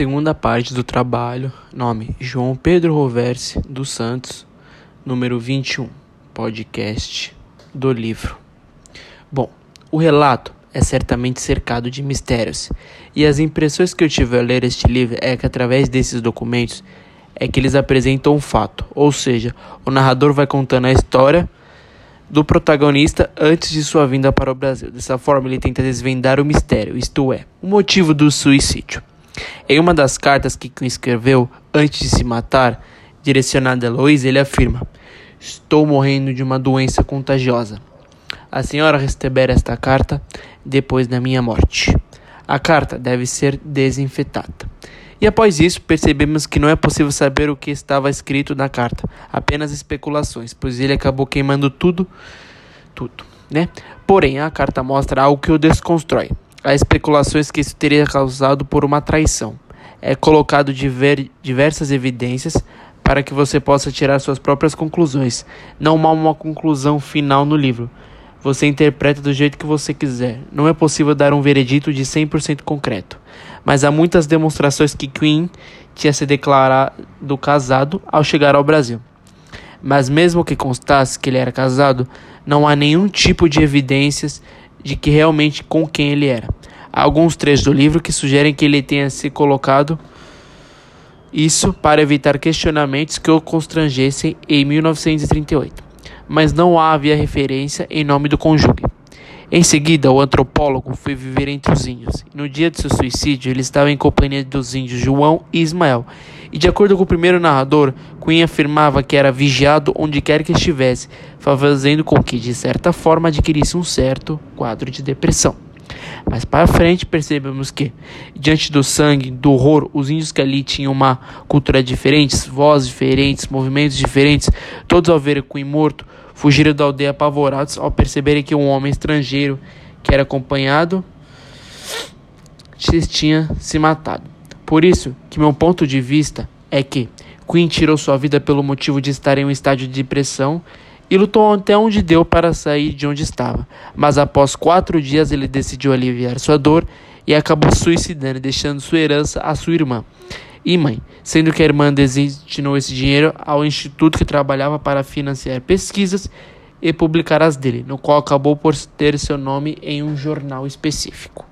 segunda parte do trabalho, nome João Pedro Roverse dos Santos, número 21, podcast do livro. Bom, o relato é certamente cercado de mistérios, e as impressões que eu tive ao ler este livro é que através desses documentos é que eles apresentam um fato, ou seja, o narrador vai contando a história do protagonista antes de sua vinda para o Brasil. Dessa forma, ele tenta desvendar o mistério, isto é, o motivo do suicídio. Em uma das cartas que escreveu antes de se matar, direcionada a Heloísa, ele afirma: Estou morrendo de uma doença contagiosa. A senhora receberá esta carta depois da minha morte. A carta deve ser desinfetada. E após isso, percebemos que não é possível saber o que estava escrito na carta, apenas especulações, pois ele acabou queimando tudo, tudo, né? Porém, a carta mostra algo que o desconstrói. Há especulações que isso teria causado por uma traição. É colocado diver, diversas evidências para que você possa tirar suas próprias conclusões. Não há uma conclusão final no livro. Você interpreta do jeito que você quiser. Não é possível dar um veredito de 100% concreto. Mas há muitas demonstrações que Queen tinha se declarado casado ao chegar ao Brasil. Mas mesmo que constasse que ele era casado, não há nenhum tipo de evidências de que realmente com quem ele era. Há alguns trechos do livro que sugerem que ele tenha se colocado isso para evitar questionamentos que o constrangessem em 1938 mas não havia referência em nome do cônjuge. Em seguida, o antropólogo foi viver entre os índios. No dia de seu suicídio, ele estava em companhia dos índios João e Ismael. E de acordo com o primeiro narrador, Queen afirmava que era vigiado onde quer que estivesse, fazendo com que, de certa forma, adquirisse um certo quadro de depressão. Mais para frente, percebemos que, diante do sangue, do horror, os índios que ali tinham uma cultura diferente, vozes diferentes, movimentos diferentes, todos ao verem Queen morto, fugiram da aldeia apavorados ao perceberem que um homem estrangeiro que era acompanhado tinha se matado. Por isso que meu ponto de vista é que Queen tirou sua vida pelo motivo de estar em um estágio de depressão e lutou até onde deu para sair de onde estava. Mas após quatro dias ele decidiu aliviar sua dor e acabou suicidando, deixando sua herança à sua irmã e mãe, sendo que a irmã destinou esse dinheiro ao instituto que trabalhava para financiar pesquisas e publicar as dele, no qual acabou por ter seu nome em um jornal específico.